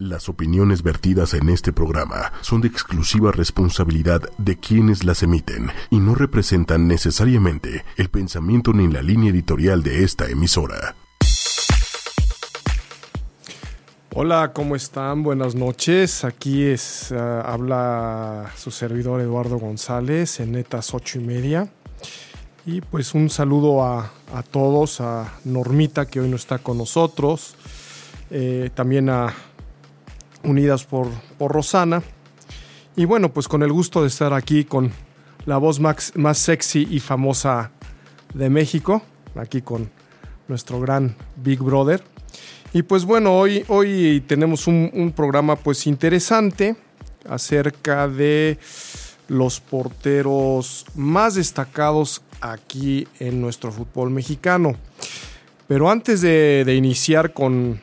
Las opiniones vertidas en este programa son de exclusiva responsabilidad de quienes las emiten y no representan necesariamente el pensamiento ni la línea editorial de esta emisora. Hola, ¿cómo están? Buenas noches. Aquí es ah, habla su servidor Eduardo González en Netas ocho y media. Y pues un saludo a, a todos, a Normita que hoy no está con nosotros, eh, también a unidas por, por Rosana. Y bueno, pues con el gusto de estar aquí con la voz más, más sexy y famosa de México, aquí con nuestro gran Big Brother. Y pues bueno, hoy, hoy tenemos un, programa pues interesante acerca de los porteros más destacados aquí en nuestro fútbol mexicano. Pero antes de, de iniciar con,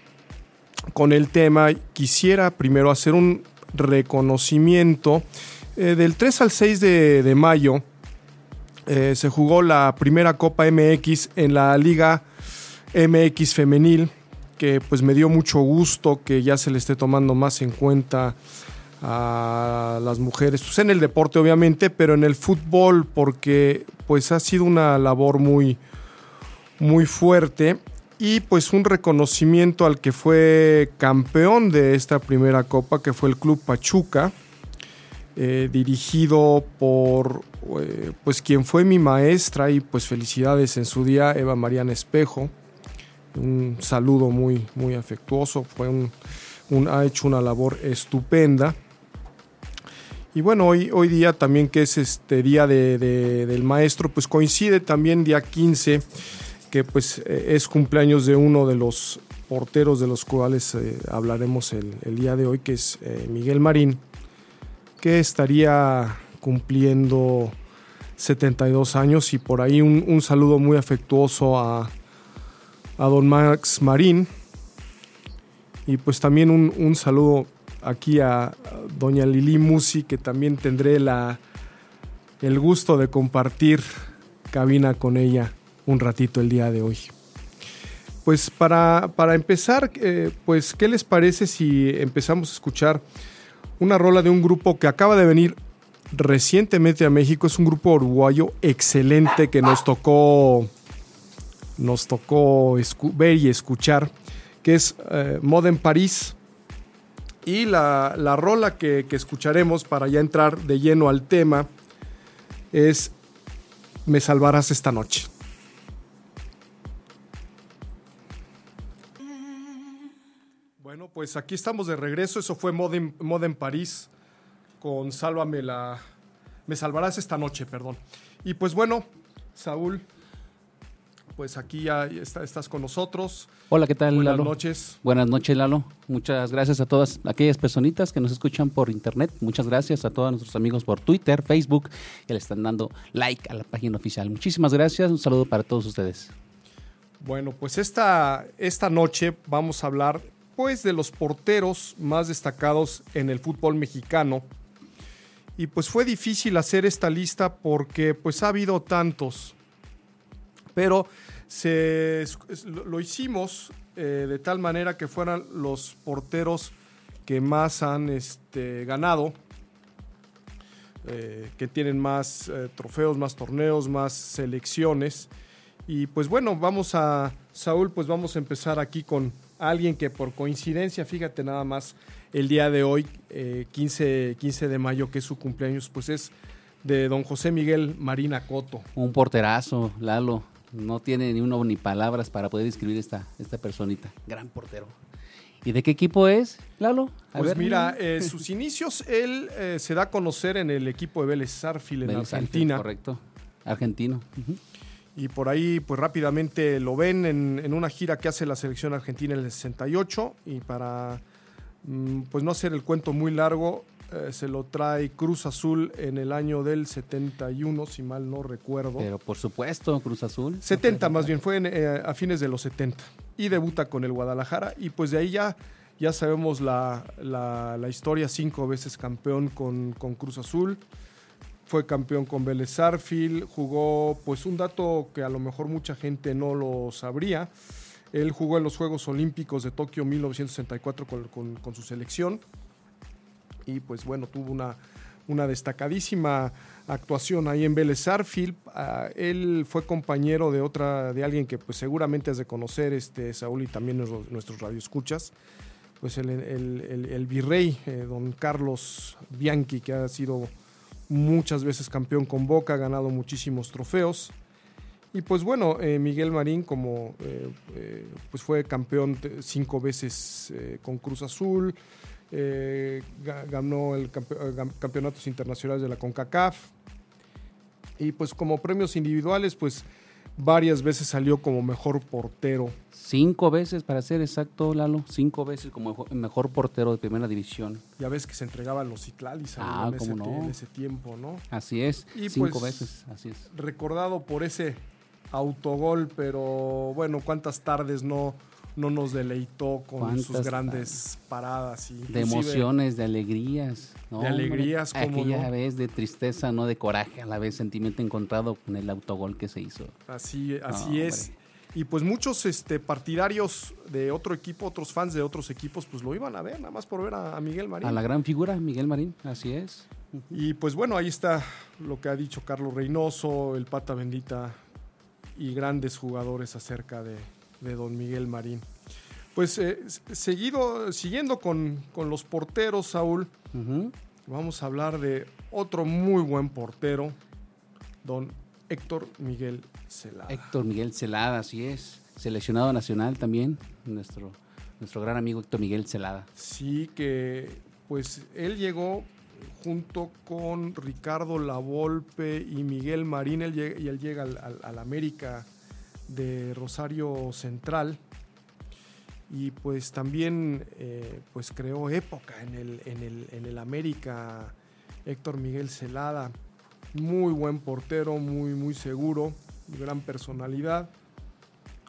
con el tema, quisiera primero hacer un reconocimiento. Eh, del 3 al 6 de, mayo eh, se jugó la primera Copa MX en la Liga MX Femenil, que pues me dio mucho gusto que ya se le esté tomando más en cuenta a las mujeres, pues en el deporte obviamente, pero en el fútbol porque pues ha sido una labor muy, muy fuerte y pues un reconocimiento al que fue campeón de esta primera copa, que fue el Club Pachuca, eh, dirigido por eh, pues quien fue mi maestra y pues felicidades en su día, Eva Mariana Espejo. Un saludo muy, muy afectuoso, fue un, ha hecho una labor estupenda. Y bueno, hoy, hoy día también que es este día de, de, del maestro, pues coincide también día 15 que pues es cumpleaños de uno de los porteros de los cuales eh, hablaremos el, día de hoy, que es eh, Miguel Marín, que estaría cumpliendo 72 años. Y por ahí un, saludo muy afectuoso a, a, don Max Marín. Y pues también un, un saludo aquí a doña Lili Musi, que también tendré la, el gusto de compartir cabina con ella un ratito el día de hoy. Pues para, para empezar, eh, pues, ¿qué les parece si empezamos a escuchar una rola de un grupo que acaba de venir recientemente a México? Es un grupo uruguayo excelente que nos tocó, nos tocó ver y escuchar, que es eh, Modern París. Y la, la rola que, que escucharemos para ya entrar de lleno al tema es Me salvarás esta noche. Bueno, pues aquí estamos de regreso. Eso fue Moda en París con Sálvame la. Me salvarás esta noche, perdón. Y pues bueno, Saúl, pues aquí ya está, estás con nosotros. Hola, ¿qué tal, Buenas Lalo? noches. Buenas noches, Lalo. Muchas gracias a todas aquellas personitas que nos escuchan por internet. Muchas gracias a todos nuestros amigos por Twitter, Facebook, que le están dando like a la página oficial. Muchísimas gracias. Un saludo para todos ustedes. Bueno, pues esta, esta noche vamos a hablar pues de los porteros más destacados en el fútbol mexicano. Y pues fue difícil hacer esta lista porque pues ha habido tantos. Pero se, lo hicimos eh, de tal manera que fueran los porteros que más han este, ganado, eh, que tienen más eh, trofeos, más torneos, más selecciones. Y pues bueno, vamos a, Saúl, pues vamos a empezar aquí con alguien que por coincidencia, fíjate nada más, el día de hoy, eh, 15, 15 de mayo, que es su cumpleaños, pues es de don José Miguel Marina Coto. Un porterazo, Lalo. No tiene ni uno ni palabras para poder describir esta, esta personita. Gran portero. ¿Y de qué equipo es, Lalo? A pues ver, mira, eh, sus inicios, él eh, se da a conocer en el equipo de Vélez Sarfield en Vélez Argentina. Correcto, argentino. Uh -huh. Y por ahí, pues rápidamente lo ven en, en, una gira que hace la selección argentina en el 68. Y para, mm, pues no hacer el cuento muy largo, eh, se lo trae Cruz Azul en el año del 71, si mal no recuerdo. Pero por supuesto, Cruz Azul. 70 más bien, fue en, eh, a fines de los 70. Y debuta con el Guadalajara. Y pues de ahí ya, ya sabemos la, la, la historia, cinco veces campeón con, con Cruz Azul fue campeón con Vélez Sarfield, jugó pues un dato que a lo mejor mucha gente no lo sabría. Él jugó en los Juegos Olímpicos de Tokio 1964 con, su selección y pues bueno, tuvo una, destacadísima actuación ahí en Vélez Sarsfield. Ah, él fue compañero de otra, de alguien que pues seguramente has de conocer, este, Saúl, y también nuestros, nuestros radioescuchas, pues el virrey, eh, don Carlos Bianchi, que ha sido muchas veces campeón con Boca, ha ganado muchísimos trofeos. Y pues bueno, eh, Miguel Marín como eh, eh, pues fue campeón cinco veces con Cruz Azul, ga- ganó el campeonatos internacionales de la CONCACAF y pues como premios individuales pues varias veces salió como mejor portero. Cinco veces, para ser exacto, Lalo, cinco veces como mejo- mejor portero de primera división. Ya ves que se entregaban los Citlalis ahí Ah, en, ese, no. en ese tiempo, ¿no? Así es, Y cinco pues- veces, así es. recordado por ese autogol, pero bueno, cuántas tardes no, no nos deleitó con sus grandes paradas. y De emociones, de alegrías. ¿no? De alegrías, Hombre, cómo Aquella no. vez de tristeza, no de coraje, a la vez sentimiento encontrado con el autogol que se hizo. Así, así es. Y pues muchos este, partidarios de otro equipo, otros fans de otros equipos, pues lo iban a ver, nada más por ver a, a Miguel Marín. A la gran figura, Miguel Marín, así es. Y pues bueno, ahí está lo que ha dicho Carlos Reynoso, el Pata Bendita y grandes jugadores acerca de, de don Miguel Marín. Pues eh, seguido, siguiendo con, con los porteros, Saúl, vamos a hablar de otro muy buen portero, don Héctor Miguel Celada. Héctor Miguel Celada, así es. Seleccionado nacional también, nuestro, nuestro gran amigo Héctor Miguel Celada. Sí, que pues él llegó junto con Ricardo Lavolpe y Miguel Marín, él llega, y él llega al, al- al América de Rosario Central. Y pues también eh, pues creó época en el, en, el, en el América Héctor Miguel Celada, muy buen portero, muy, muy seguro, gran personalidad.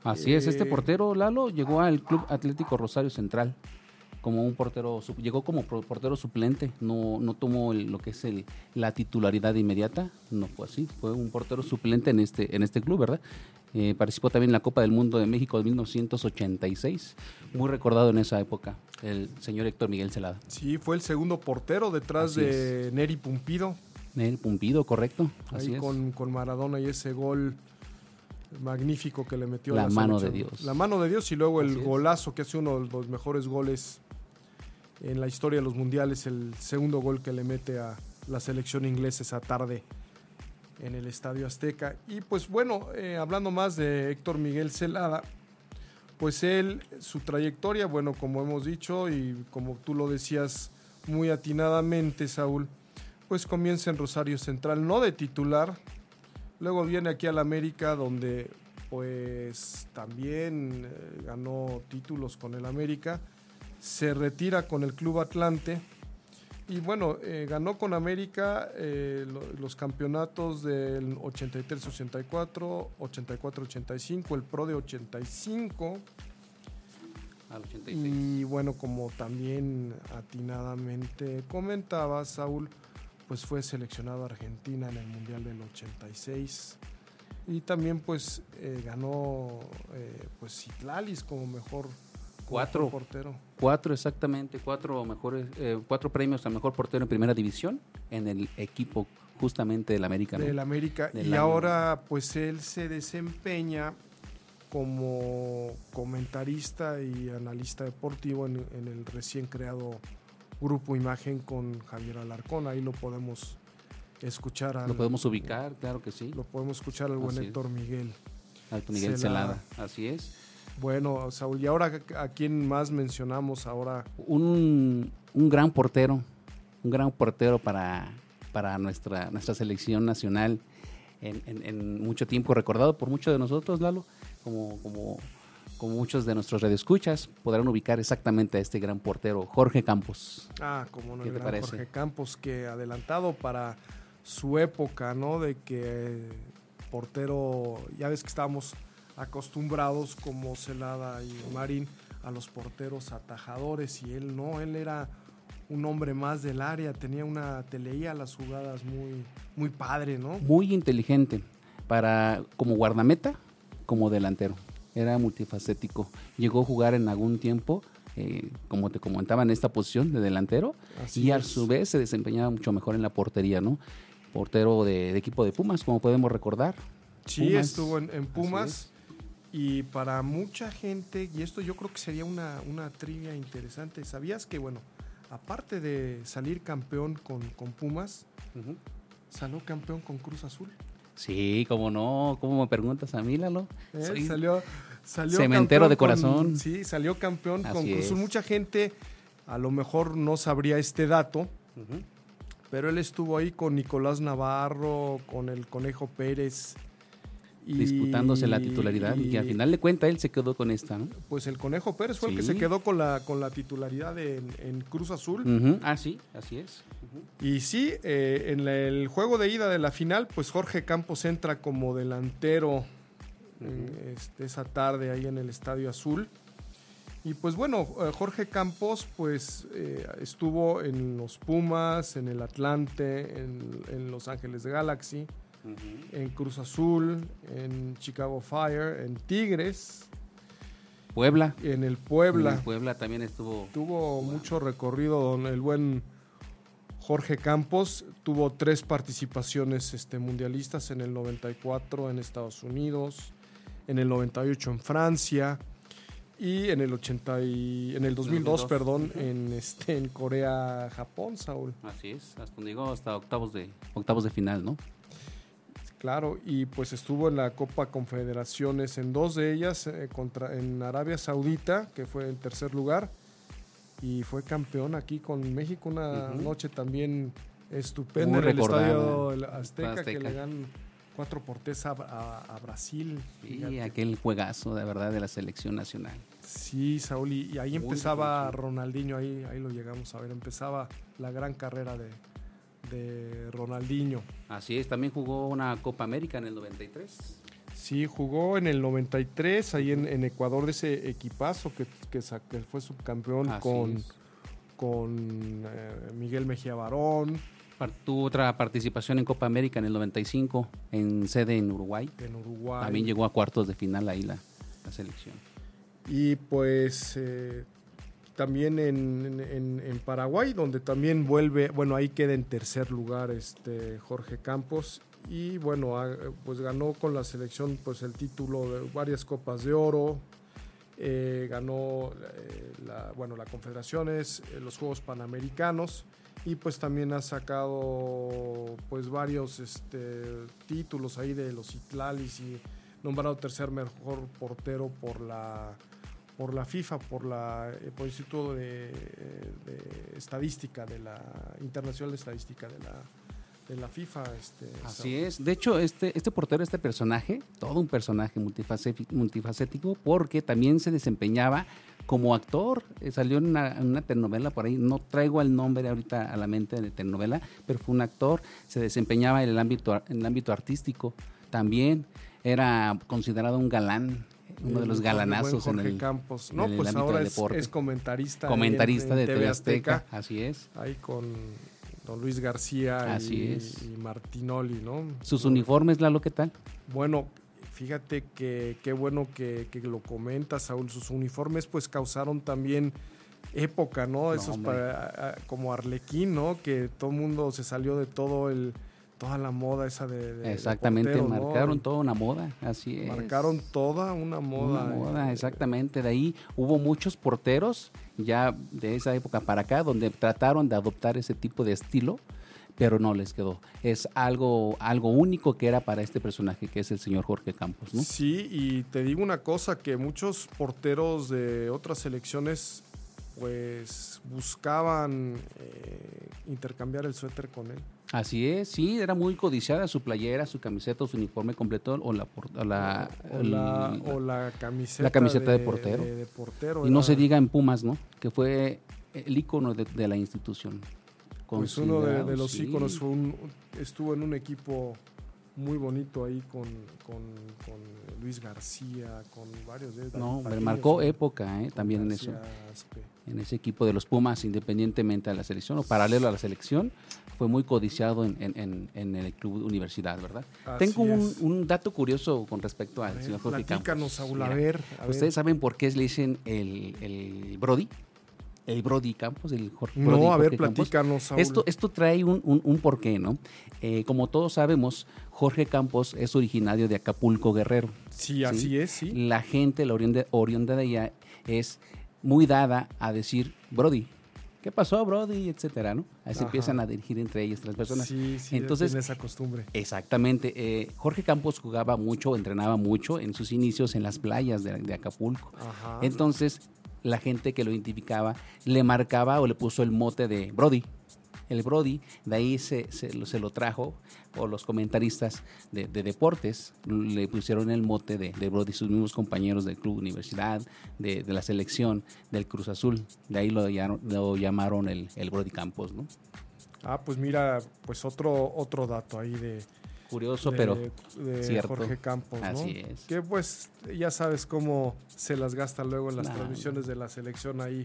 Así es, este Eh, portero, Lalo, llegó al Club Atlético Rosario Central como un portero, llegó como portero suplente, no, no tomó el- lo que es el, la titularidad inmediata, no fue así, fue un portero suplente en este, en este club, ¿verdad? Eh, participó también en la Copa del Mundo de México de 1986, muy recordado en esa época, el señor Héctor Miguel Celada. Sí, fue el segundo portero detrás Así de Neri Pumpido. El Pumpido, correcto, así ahí es. con, con Maradona y ese gol magnífico que le metió La a mano de. Dios. La mano de Dios y luego el es. golazo que hace uno de los mejores goles en la historia de los mundiales, el segundo gol que le mete a la selección inglesa esa tarde en el Estadio Azteca. Y pues bueno, eh, hablando más de Héctor Miguel Celada, pues él, su trayectoria, bueno, como hemos dicho y como tú lo decías muy atinadamente, Saúl, pues comienza en Rosario Central, no de titular, luego viene aquí al América donde pues también eh, ganó títulos con el América, se retira con el Club Atlante y bueno, eh, ganó con América eh, lo- los campeonatos del 83-84, 84-85, el Pro de 85 Al 86. y bueno, como también atinadamente comentaba Saúl, pues fue seleccionado a Argentina en el Mundial del 86 y también pues eh, ganó eh, pues Citlalis como mejor, Cuatro. portero. Cuatro exactamente, cuatro mejores, eh, cuatro premios al mejor portero en primera división en el equipo justamente del América. ¿no? del América Del y año. ahora pues él se desempeña como comentarista y analista deportivo en, en el recién creado grupo Imagen con Javier Alarcón ahí lo podemos escuchar al, Lo podemos ubicar, claro que sí. lo podemos escuchar al buen Así es. Héctor Miguel Alto Miguel Celada. Celada. Así es. Bueno Saúl y ahora a quién más mencionamos ahora Un, un gran portero, un gran portero para, para nuestra, nuestra selección nacional en, en- en mucho tiempo, recordado por muchos de nosotros, Lalo, como, como, como muchos de nuestros radioescuchas, podrán ubicar exactamente a este gran portero, Jorge Campos. Ah, como no, ¿Qué el te gran parece? Jorge Campos, que adelantado para su época, ¿no? De que portero, ya ves que estábamos acostumbrados como Celada y Marín a los porteros atajadores y él no, él era un hombre más del área, tenía una, te leía las jugadas muy, muy padre, ¿no? Muy inteligente para como guardameta, como delantero. era multifacético. Llegó a jugar en algún tiempo, eh, como te comentaba, en esta posición de delantero Así y a su vez se desempeñaba mucho mejor en la portería, ¿no? Portero de, de equipo de Pumas, como podemos recordar. Sí, Pumas. estuvo en, Pumas. Y para mucha gente, y esto yo creo que sería una, una trivia interesante, ¿sabías que, bueno, aparte de salir campeón con, con Pumas, salió campeón con Cruz Azul? Sí, como no, ¿cómo me preguntas a mí, Lalo? ¿Eh? Soy- Salió, salió cementero de con- corazón. sí, salió campeón con Cruz Azul. Mucha gente a lo mejor no sabría este dato, pero él estuvo ahí con Nicolás Navarro, con el Conejo Pérez. Y- disputándose la titularidad y, que al final de cuentas él se quedó con esta, ¿no? Pues el Conejo Pérez fue el que se quedó con la, con la titularidad en, en Cruz Azul. Ah, sí, así es. Y sí, eh, en la- el juego de ida de la final, pues Jorge Campos entra como delantero eh, este, esa tarde ahí en el Estadio Azul. Y pues bueno, eh, Jorge Campos pues eh, estuvo en los Pumas, en el Atlante, en, en Los Ángeles Galaxy, en Cruz Azul, en Chicago Fire, en Tigres, Puebla. en el Puebla. En Puebla también estuvo. Tuvo mucho recorrido don el buen Jorge Campos. Tuvo tres participaciones este, mundialistas en el 94 en Estados Unidos, en el 98 en Francia y en el 80 y- en el 2002, 2002, perdón, en este en Corea, Japón, Saúl. Así es, hasta donde llegó hasta octavos de octavos de final, ¿no? Claro, y pues estuvo en la Copa Confederaciones en dos de ellas eh, contra en Arabia Saudita, que fue en tercer lugar, y fue campeón aquí con México una noche también estupenda en el estadio del Azteca, que le dan cuatro por tres a, a- a Brasil. Y aquel juegazo, de verdad, de la selección nacional. Sí, Saúl, y, ahí Muy empezaba. Ronaldinho, ahí, ahí lo llegamos a ver, empezaba la gran carrera de, de Ronaldinho. Así es, también jugó una Copa América en el 93. Sí, jugó en el 93 ahí en, en Ecuador de ese equipazo que, que, fue subcampeón Así con, es. con eh, Miguel Mejía Barón Tuvo otra participación en Copa América en el 95, en sede en Uruguay. en Uruguay. También llegó a cuartos de final ahí la, la selección. Y pues eh, también en, en- Paraguay, donde también vuelve, bueno, ahí queda en tercer lugar este Jorge Campos. Y bueno, pues ganó con la selección pues el título de varias copas de oro. eh, ganó eh, la, bueno, la Confederaciones, eh, los Juegos Panamericanos y pues también ha sacado pues varios este, títulos ahí de los Itlalis y nombrado tercer mejor portero por la por la FIFA, por la eh, por el Instituto de, de Estadística de la Internacional de Estadística de la de la FIFA, este, Así es. De hecho, este, este portero, este personaje, todo un personaje multifacé- multifacético, porque también se desempeñaba como actor. Eh, salió en una, en una telenovela por ahí, no traigo el nombre ahorita a la mente de telenovela, pero fue un actor, se desempeñaba en el ámbito, en el ámbito artístico. También era considerado un galán, uno de el los galanazos en Jorge el, Campos. No, en el pues ámbito ahora del es, deporte. es comentarista. en- comentarista en de TV Azteca. Así es. Ahí con don Luis García Así y, es. y Martinoli, ¿no? Sus uniformes, Lalo, ¿qué tal? Bueno, fíjate que qué bueno que, que lo comentas, Saúl. Sus uniformes pues causaron también época, ¿no? No, Esos para, como Arlequín, ¿no? Que todo el mundo se salió de todo el toda la moda esa de, de- de Exactamente, marcaron toda una moda, así es. Marcaron toda una moda. Una moda, eh, exactamente. De ahí hubo muchos porteros ya de esa época para acá donde trataron de adoptar ese tipo de estilo, pero no les quedó. Es algo, algo único que era para este personaje, que es el señor Jorge Campos, ¿no? Sí, y te digo una cosa, que muchos porteros de otras selecciones pues buscaban eh, intercambiar el suéter con él. Así es, sí, era muy codiciada su playera, su camiseta, su uniforme completo o la... o la, o, la, el- o la camiseta, la camiseta de portero. de- de portero, y no se diga en Pumas, ¿no? Que fue el ícono de, la institución. Pues uno de, los sí. íconos fue un- estuvo en un equipo muy bonito ahí con, con, con Luis García, con varios de No, hombre, marcó época ¿eh? también en eso. Aspe. en ese equipo de los Pumas, independientemente a la selección o paralelo a la selección, fue muy codiciado en, en- en el club universidad, ¿verdad? Así Tengo un, un dato curioso con respecto A al ver, señor Jorge Campos. A Mira, a. ¿Ustedes saben por qué le dicen el, el Brody? El Brody Campos, el Jorge No, Brody a ver, Jorge platícanos, Saúl. Esto, esto trae un, un- un porqué, ¿no? Eh, como todos sabemos, Jorge Campos es originario de Acapulco, Guerrero. Sí, así es, sí. La gente, la oriunda, oriunda de allá, es muy dada a decir Brody. ¿Qué pasó, Brody? Etcétera, ¿no? Ahí se empiezan a dirigir entre ellas las personas. Sí, sí, Entonces, esa costumbre. Exactamente. eh, Jorge Campos jugaba mucho, entrenaba mucho en sus inicios en las playas de, de Acapulco. Ajá. Entonces, la gente que lo identificaba le marcaba o le puso el mote de Brody. El Brody, de ahí se, se lo- trajo, o los comentaristas de, de deportes le pusieron el mote de, de Brody, sus mismos compañeros del club universidad, de, de la selección, del Cruz Azul. De ahí lo, lo llamaron el, el Brody Campos, ¿no? Ah, pues mira, pues otro, otro dato ahí de, Curioso, de- pero de cierto. Jorge Campos, ¿no? Así es. Que pues ya sabes cómo se las gasta luego en las Nah. transmisiones de la selección ahí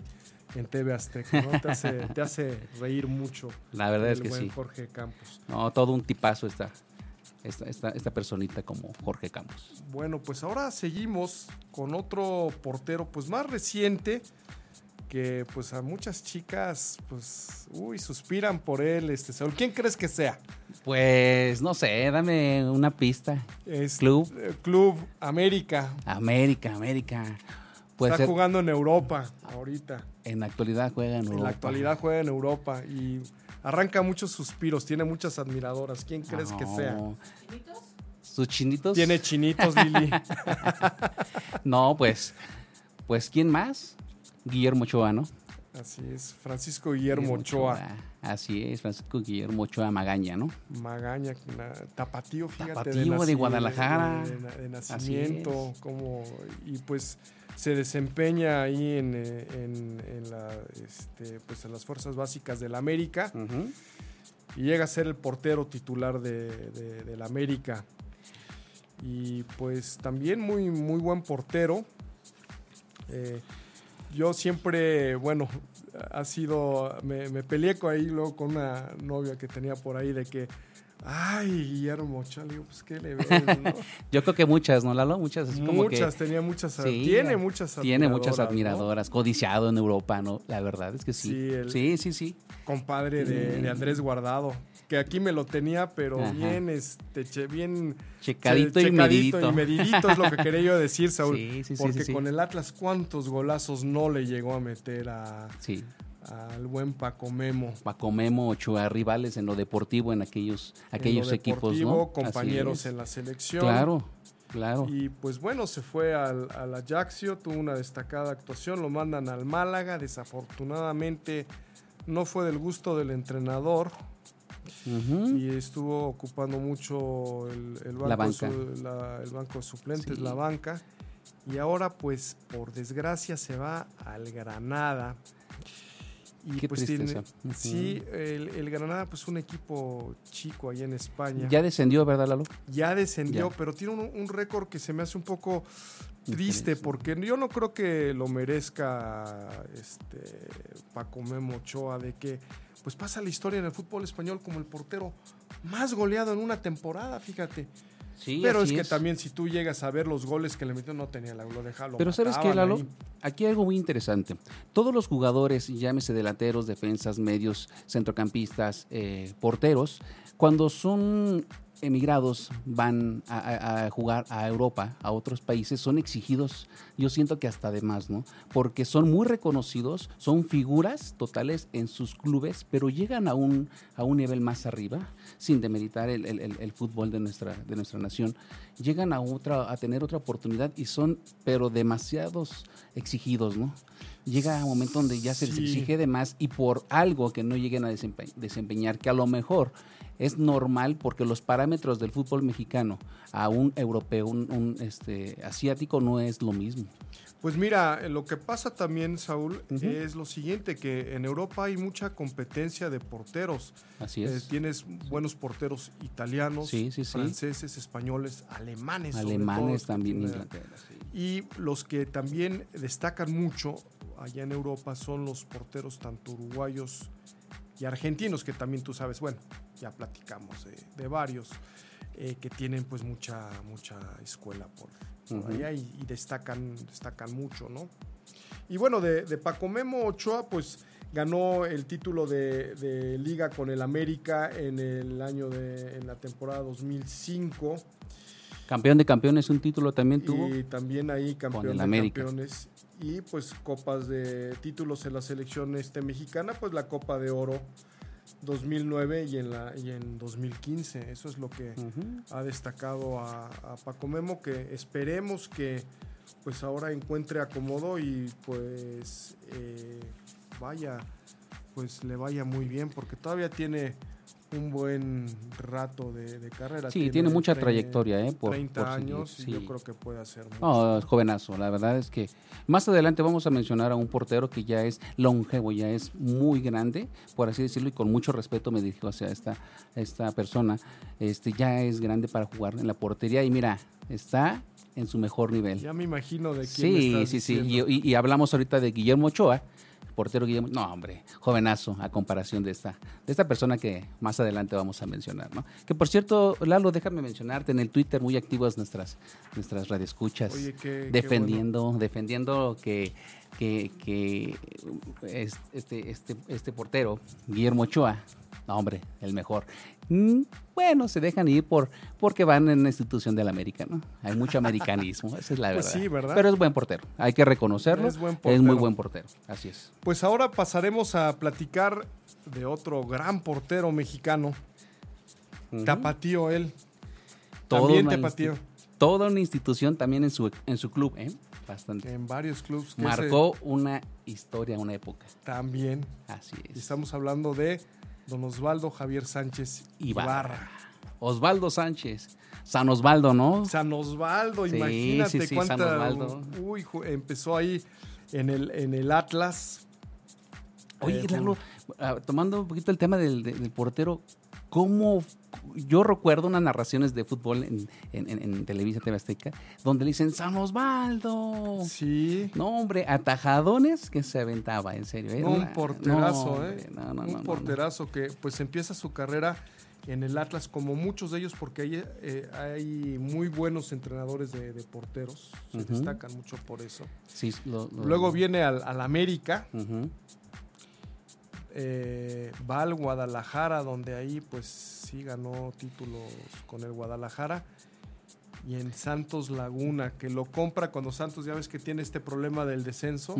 en TV Azteca, ¿no? Te hace, te hace reír mucho. la verdad es que buen sí. Jorge Campos. No, todo un tipazo esta, esta, esta, esta personita como Jorge Campos. Bueno, pues ahora seguimos con otro portero pues más reciente que pues a muchas chicas pues uy suspiran por él este Saúl. ¿Quién crees que sea? Pues no sé, dame una pista. Es Club. eh, Club América. América, América. Puede Está ser, jugando en Europa ahorita. en la actualidad juega en En Europa. la actualidad juega en Europa y arranca muchos suspiros, tiene muchas admiradoras. ¿Quién crees que sea? No. ¿Sus chinitos? Tiene chinitos, Lili. No, pues, pues ¿quién más? Guillermo Ochoa, ¿no? Así es, Francisco Guillermo Ochoa. Así es, Francisco Guillermo Ochoa Magaña, ¿no? Magaña, tapatío, fíjate. Tapatío de Guadalajara. De, de- de Así nacimiento, como, y pues se desempeña ahí en, eh, en- en la, este, pues en las fuerzas básicas del América y llega a ser el portero titular de, de- del América. Y pues también muy, muy buen portero. Eh, yo siempre, bueno, ha sido, me, me peleé con ahí luego con una novia que tenía por ahí de que, ay, Guillermo Ochoa, digo, pues qué le ves, ¿no? Yo creo que muchas, ¿no, Lalo? Muchas, así como que... muchas, tenía muchas, Sí, tiene muchas Tiene muchas ¿no? admiradoras, codiciado en Europa, ¿no? La verdad es que sí. Sí, el- Sí, sí, sí. Compadre de, de Andrés Guardado, que aquí me lo tenía, pero Ajá. bien, este, che- bien Checadito, che- y medidito. y medidito es lo que quería yo decir, Saúl. Sí, sí, sí, porque sí, con el Atlas, ¿cuántos golazos no le llegó a meter a- al buen Paco Memo? Paco Memo, Ochoa, rivales en lo deportivo en aquellos, En aquellos lo equipos, ¿no? compañeros en la selección. Claro, claro. Y pues bueno, se fue al, al Ajaxio, tuvo una destacada actuación, lo mandan al Málaga, desafortunadamente no fue del gusto del entrenador Y estuvo ocupando mucho el, el banco, La banca. su- la- el banco de suplentes, Sí. la banca. Y ahora pues por desgracia se va al Granada. Y Qué pues tristeza. tiene, sí, el, el Granada pues un equipo chico allá en España. Ya descendió, ¿verdad, Lalo? Ya descendió, Ya. pero tiene un, un récord que se me hace un poco triste porque yo no creo que lo merezca este Paco Memo Ochoa de que pues pasa la historia en el fútbol español como el portero más goleado en una temporada, fíjate. Sí, pero es que también si tú llegas a ver los goles que le metió no tenía la lo dejaba. Pero ¿sabes qué, Lalo? Aquí hay algo muy interesante. Todos los jugadores, llámese delanteros, defensas, medios, centrocampistas, eh, porteros, cuando son emigrados, van a, jugar a Europa, a otros países, son exigidos, yo siento que hasta de más, ¿no? Porque son muy reconocidos, son figuras totales en sus clubes, pero llegan a un, a un nivel más arriba, sin demeritar el, el- el- el fútbol de nuestra, de nuestra nación, llegan a, otra, a tener otra oportunidad y son, pero demasiados exigidos, ¿no? Llega un momento donde ya se les exige de más y por algo que no lleguen a desempe- desempeñar, que a lo mejor es normal porque los parámetros del fútbol mexicano a un europeo, un, un, este, asiático no es lo mismo. Pues mira, eh, lo que pasa también, Saúl, es lo siguiente, que en Europa hay mucha competencia de porteros. Así Eh, es. tienes buenos porteros italianos, Sí, sí, sí. franceses, españoles, alemanes. todo, Alemanes que también, Inglaterra. Y los que también destacan mucho allá en Europa son los porteros tanto uruguayos y argentinos, que también tú sabes, bueno, ya platicamos de, de varios eh, que tienen pues mucha, mucha escuela por, por allá y, y destacan, destacan mucho, ¿no? Y bueno, de, de Paco Memo Ochoa, pues ganó el título de, de liga con el América en el año de, en la temporada 2005. Campeón de campeones, un título también tuvo. Y también ahí campeón el de América. campeones. Y pues copas de títulos en la selección este mexicana, pues la Copa de Oro 2009 y en, la, y en 2015. Eso es lo que ha destacado a, a Paco Memo, que esperemos que pues ahora encuentre acomodo y pues eh, vaya, pues le vaya muy bien, porque todavía tiene un buen rato de, de carrera. Sí, tiene mucha trayectoria, ¿eh? Por, 30 por seguir, años y yo creo que puede hacer mucho. No, es jovenazo. La verdad es que más adelante vamos a mencionar a un portero que ya es longevo, ya es muy grande, por así decirlo, y con mucho respeto me dirijo hacia esta, esta persona. Este ya es grande para jugar en la portería y mira, está en su mejor nivel. Ya me imagino de quién Sí, estás sí, sí. y- y hablamos ahorita de Guillermo Ochoa, portero Guillermo. No, hombre, jovenazo a comparación de esta, de esta persona que más adelante vamos a mencionar, ¿no? Que por cierto, Lalo, déjame mencionarte en el Twitter muy activas nuestras, nuestras radioescuchas. Oye, qué- qué defendiendo, defendiendo que, que, que es- este, este, este portero, Guillermo Ochoa, no, hombre, el mejor. Mm, Bueno, se dejan ir por porque van en la institución del América, ¿no? Hay mucho americanismo, esa es la Pues verdad. sí, ¿verdad? Pero es buen portero, hay que reconocerlo. Es buen muy portero. buen portero, así es. Pues ahora pasaremos a platicar de otro gran portero mexicano. Tapatío él. Todo También Tapatío. Toda una institución también en su, en su club, ¿eh? Bastante. En varios clubes. Marcó una historia, una época. También. Así Y es. estamos hablando de don Osvaldo Javier Sánchez Ibarra. Ibarra. Osvaldo Sánchez. San Osvaldo, ¿no? San Osvaldo, Sí, imagínate sí, sí, cuánta. San Osvaldo. Uy, empezó ahí en el, en el Atlas. Oye, Eh, Lalo, ah, tomando un poquito el tema del, de- del portero, ¿cómo? Yo recuerdo unas narraciones de fútbol en, en, en- en Televisa TV Azteca, donde le dicen San Osvaldo. Sí. No, hombre, atajadones que se aventaba, en serio. No, un porterazo, no, ¿eh? no, un porterazo que pues empieza su carrera en el Atlas, como muchos de ellos, porque hay, eh, hay muy buenos entrenadores de, de porteros. Se destacan mucho por eso. Sí, lo- lo- Luego viene al, al América, Ujú. Eh, va al Guadalajara, donde ahí pues sí ganó títulos con el Guadalajara. Y en Santos Laguna, que lo compra cuando Santos ya ves que tiene este problema del descenso.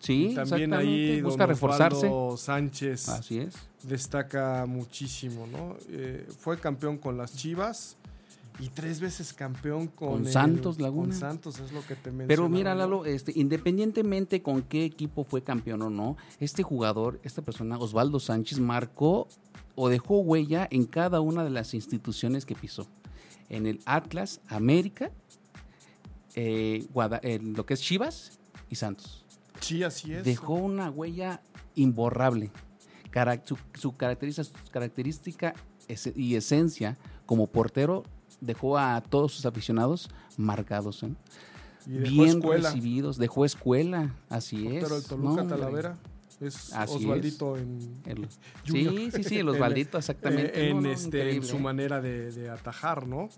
Sí, Y también ahí busca don reforzarse. Osvaldo Sánchez Así es. destaca muchísimo, ¿no? Eh, fue campeón con las Chivas y tres veces campeón con, Con el- Santos Laguna. Con Santos es lo que te mencionaba. Pero mira. Lalo, este, independientemente con qué equipo fue campeón o no, este jugador, esta persona, Osvaldo Sánchez, marcó o dejó huella en cada una de las instituciones que pisó. En el Atlas, América, eh, Guada- lo que es Chivas y Santos. Sí, así es. Dejó una huella imborrable. Su, su caracteriza- su característica y esencia como portero dejó a todos sus aficionados marcados. ¿eh? y dejó bien escuela. recibidos, dejó escuela, así Portero es. del Toluca No. Talavera. Es Así Osvaldito en, El- sí, sí, sí, el En- Osvaldito, exactamente. eh, No, en, no, este, en su ¿eh? manera de, de atajar, ¿no?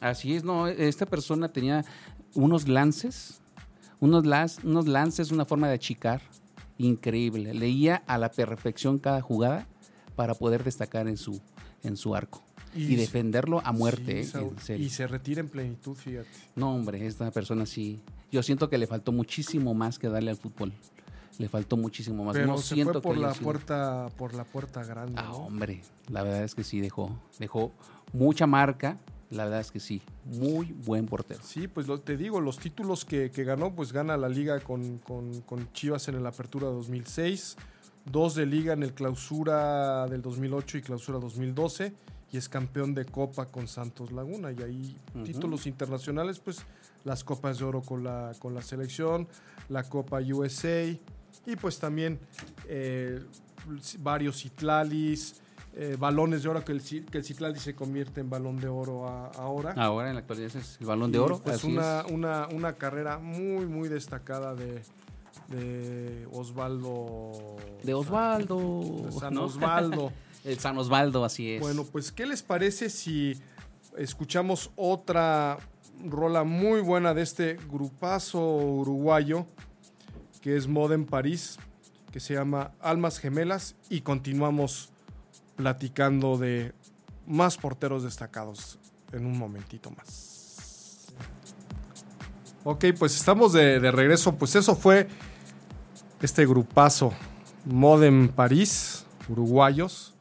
Así es, no, esta persona tenía unos lances, unos, las- unos lances, una forma de achicar increíble. Leía a la perfección cada jugada para poder destacar en su, en su arco y, defenderlo a muerte, Sí, eh. Y se retira en plenitud, fíjate. No, hombre, esta persona sí. Yo siento que le faltó muchísimo más que darle al fútbol. Le faltó muchísimo más. Pero no se siento fue por que la sido- puerta, por la puerta grande. Ah, hombre, la verdad es que sí dejó, dejó mucha marca. La verdad es que sí, muy buen portero. Sí, pues lo, te digo, los títulos que, que ganó, pues gana la liga con, con- con Chivas en el Apertura 2006, dos de liga en el Clausura del 2008 y Clausura 2012, y es campeón de Copa con Santos Laguna. Y ahí títulos internacionales, pues las Copas de Oro con la, con la selección, la Copa USA, y pues también eh, varios Citlalis, eh, balones de oro, que el, que el Citlali se convierte en balón de oro a- ahora. Ahora en la actualidad es el balón de oro. Pues así una, es. una, una carrera muy, muy destacada de, de Osvaldo. De Osvaldo. San. Osvaldo. El San Osvaldo, así es. Bueno, pues, ¿qué les parece si escuchamos otra rola muy buena de este grupazo uruguayo que es Modem París, que se llama Almas Gemelas y continuamos platicando de más porteros destacados en un momentito más. Ok, pues estamos de, de regreso. Pues eso fue este grupazo Modem París, uruguayos,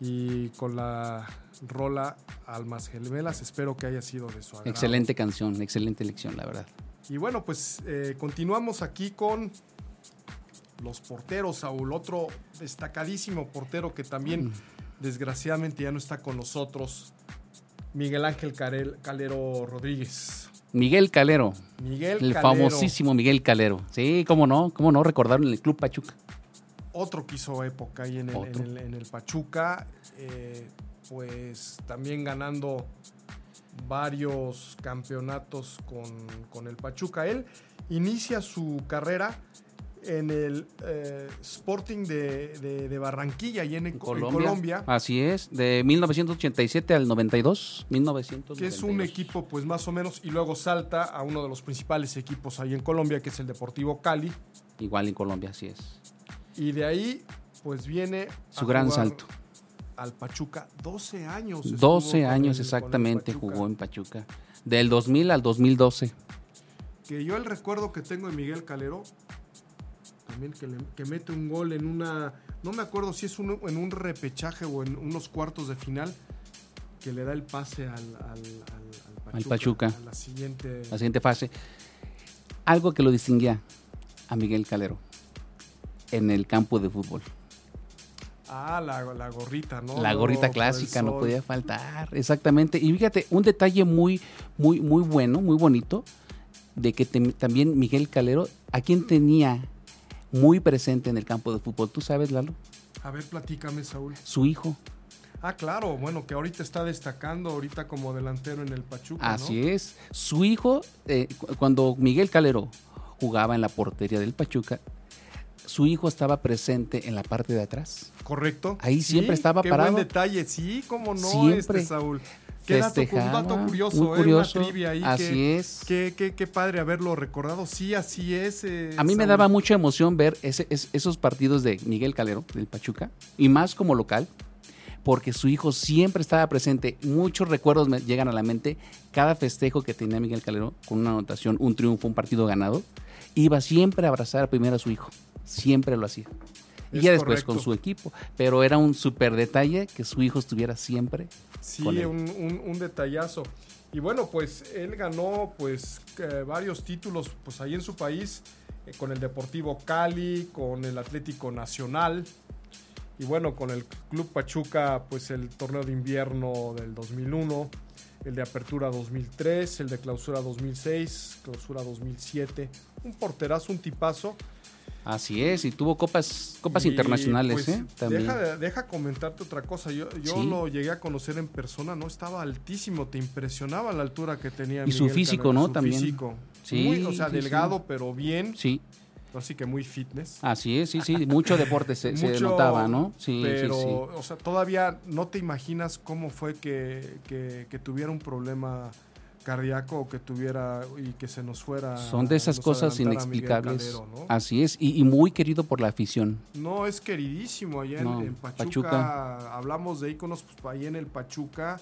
y con la rola Almas Gemelas. Espero que haya sido de su agrado. Excelente canción, excelente elección, la verdad. Y bueno, pues eh, continuamos aquí con los porteros, Saúl. Otro destacadísimo portero que también, Mm. desgraciadamente, ya no está con nosotros. Miguel Ángel Carel- Calero Rodríguez. Miguel Calero, Miguel el Calero, famosísimo Miguel Calero. Sí, cómo no, cómo no, recordaron el Club Pachuca. Otro que hizo época ahí en el, en Otro. el- en el Pachuca. eh, pues también ganando varios campeonatos con, con el Pachuca. Él inicia su carrera en el eh, Sporting de, de- de Barranquilla y en, en Colombia, Así es, de 1987 al 92. 1992. que es un equipo pues más o menos, y luego salta a uno de los principales equipos ahí en Colombia, que es el Deportivo Cali, Igual en Colombia, así es. Y de ahí pues viene Su gran salto. al Pachuca, 12 años. estuvo 12 con el- años el exactamente Pachuca. jugó en Pachuca. Del 2000 al 2012. que yo el recuerdo que tengo de Miguel Calero, también que, le- que mete un gol en una, no me acuerdo si es uno- en un repechaje o en unos cuartos de final, que le da el pase al, al- al- al Al Pachuca. A la siguiente. La siguiente fase. Algo que lo distinguía a Miguel Calero en el campo de fútbol. Ah, la, la gorrita, ¿no? La gorrita clásica no podía faltar, exactamente. Y fíjate, un detalle muy, muy, muy bueno, muy bonito, de que te- también Miguel Calero, a quien tenía muy presente en el campo de fútbol, ¿tú sabes, Lalo? A ver, platícame, Saúl. Su hijo. Ah, claro, bueno, que ahorita está destacando ahorita como delantero en el Pachuca, Así ¿no? es. Su hijo, eh, cu- cuando Miguel Calero jugaba en la portería del Pachuca, su hijo estaba presente en la parte de atrás. Correcto. Ahí siempre estaba qué parado. buen detalle, sí, cómo no, Siempre este Saúl. Qué dato, un Festejaba, dato curioso, ¿eh? curioso. Una trivia ahí así que, es. Qué, qué- qué padre haberlo recordado. Sí, así es. eh, A mí me daba mucha emoción ver ese- es- esos partidos de Miguel Calero, del Pachuca, y más como local, porque su hijo siempre estaba presente. Muchos recuerdos me llegan a la mente. Cada festejo que tenía Miguel Calero, con una anotación, un triunfo, un partido ganado, iba siempre a abrazar primero a su hijo. Siempre lo hacía. Y Es ya después correcto. con su equipo. Pero era un súper detalle que su hijo estuviera siempre. Sí, con él. un, un- un detallazo. Y bueno, pues él ganó pues eh, varios títulos pues ahí en su país, eh, con el Deportivo Cali, con el Atlético Nacional. Y bueno, con el Club Pachuca, pues el torneo de invierno del 2001, el de apertura 2003, el de clausura 2006, clausura 2007. Un porterazo, un tipazo. Así es, y tuvo copas, copas Y, internacionales, pues, ¿eh? También. Deja, deja comentarte otra cosa. Yo, yo Sí. lo llegué a conocer en persona, no estaba altísimo, te impresionaba la altura que tenía. Y su físico, ¿no? su También. físico. Sí, Muy, o sea, sí, delgado, sí. pero bien. Sí, Así que muy fitness. así es, sí, sí. Mucho deporte se, se notaba, ¿no? Sí, pero, sí, sí. o sea, todavía no te imaginas cómo fue que, que- que tuviera un problema cardíaco o que tuviera y que se nos fuera. Son de esas cosas inexplicables. Calero, ¿no? Así es, y, y muy querido por la afición. No, es queridísimo allá en- No, en, Pachuca, Pachuca. Hablamos de íconos, pues ahí en el Pachuca.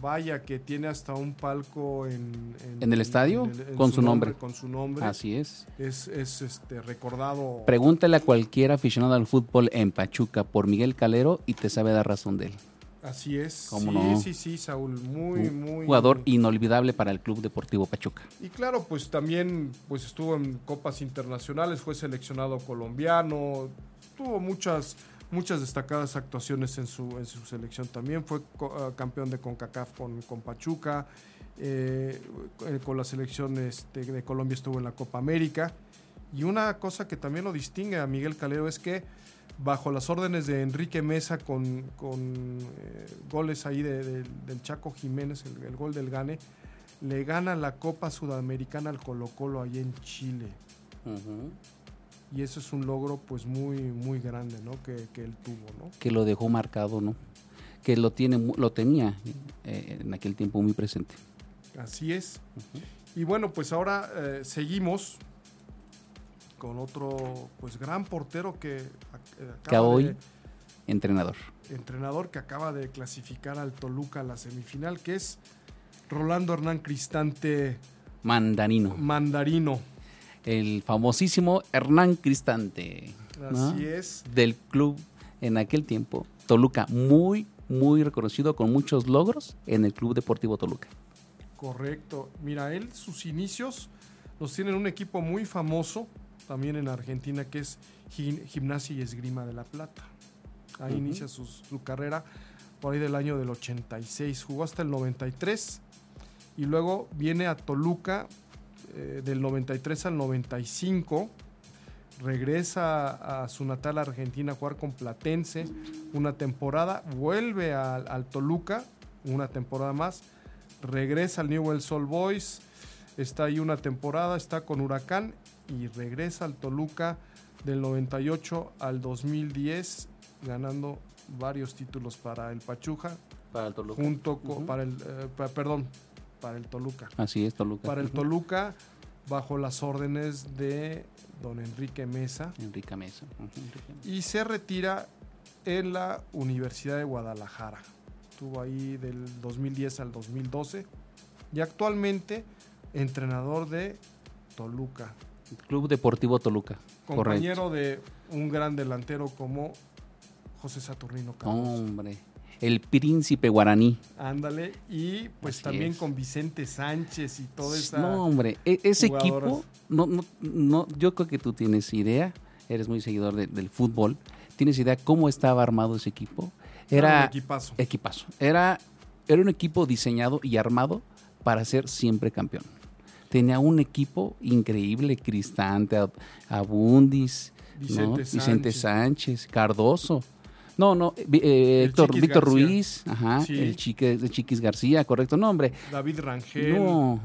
Vaya que tiene hasta un palco en, ¿En el estadio? Con su nombre. Con su nombre. Así es. Es, es este, recordado. Pregúntale a cualquier aficionado al fútbol en Pachuca por Miguel Calero y te sabe dar razón de él. Así es. ¿Cómo sí, no? sí, sí, Saúl. Muy, Un muy. jugador inolvidable para el Club Deportivo Pachuca. Y claro, pues también pues estuvo en copas internacionales, fue seleccionado colombiano, tuvo muchas muchas destacadas actuaciones en su, en su selección también, fue co- ah, campeón de CONCACAF con, con Pachuca, eh, eh, con la selección este, de Colombia estuvo en la Copa América. Y una cosa que también lo distingue a Miguel Calero es que bajo las órdenes de Enrique Mesa con, con, eh, goles ahí de- de- del Chaco Jiménez, el, el gol del Gane, le gana la Copa Sudamericana al Colo Colo ahí en Chile. y eso es un logro pues muy muy grande ¿no? que, que él tuvo ¿no? que lo dejó marcado no que lo tiene lo tenía eh, en aquel tiempo muy presente así es y bueno pues ahora eh, seguimos con otro pues gran portero que, hoy de- entrenador. entrenador que acaba de clasificar al Toluca a la semifinal que es Rolando Hernán Cristante mandarino. Mandarino. El famosísimo Hernán Cristante ¿no? así es. Del club en aquel tiempo Toluca muy muy reconocido con muchos logros en el Club Deportivo Toluca. Correcto. Mira, él, sus inicios los tiene en un equipo muy famoso también en Argentina que es Gim- Gimnasia y Esgrima de la Plata. Ahí inicia su carrera por ahí del año del 86. Jugó hasta el 93 y luego viene a Toluca eh, del 93 al 95. Regresa a su natal Argentina a jugar con Platense una temporada, vuelve al, al Toluca una temporada más, regresa al Newell's Old Boys, está ahí una temporada, está con Huracán y regresa al Toluca del 98 al 2010 ganando varios títulos para el Pachuja para el Toluca. Junto con para el eh, pa- perdón para el Toluca. Así es Toluca. Para el. Toluca bajo las órdenes de don Enrique Mesa. Enrique Mesa. Ujú, Enrique Mesa. y se retira en la Universidad de Guadalajara. Estuvo ahí del 2010 al 2012 y actualmente entrenador de Toluca, Club Deportivo Toluca correcto compañero de un gran delantero como José Saturnino Cardoso. hombre el príncipe guaraní Ándale, y pues Así también es. con Vicente Sánchez y toda esa... No, hombre, e- ese jugadoras. equipo, no, no, no, yo creo que tú tienes idea, eres muy seguidor de- del fútbol, tienes idea cómo estaba armado ese equipo. Era equipazo. equipazo, era, era un equipo diseñado y armado para ser siempre campeón. Tenía un equipo increíble, Cristante, Ab- Abundis, ¿no? Vicente Vicente Sánchez. Cardoso. No, no, eh, eh, El Héctor, Chiquis Víctor García. Ruiz, ajá, Sí. el Chique, de Chiquis García, correcto, no, hombre, David Rangel. no.